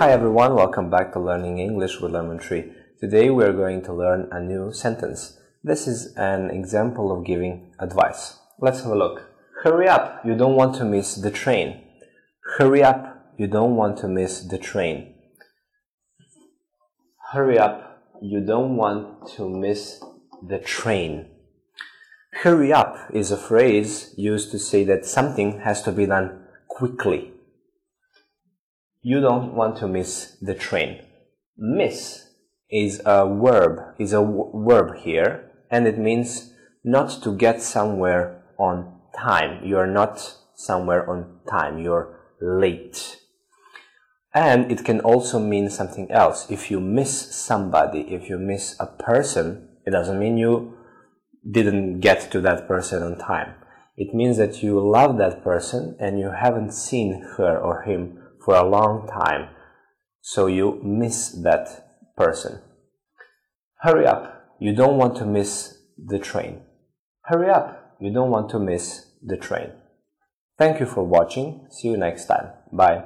Hi everyone, welcome back to Learning English with Lemon Tree. Today we are going to learn a new sentence. This is an example of giving advice. Let's have a look. Hurry up, you don't want to miss the train. Hurry up, you don't want to miss the train. Hurry up, you don't want to miss the train. Hurry up is a phrase used to say that something has to be done quickly. You don't want to miss the train. Miss is a verb, is a verb here, and it means not to get somewhere on time. You are not somewhere on time. You're late. And it can also mean something else. If you miss somebody, if you miss a person, it doesn't mean you didn't get to that person on time. It means that you love that person and you haven't seen her or him for a long time. So you miss that person. Hurry up. You don't want to miss the train. Hurry up. You don't want to miss the train. Thank you for watching. See you next time. Bye.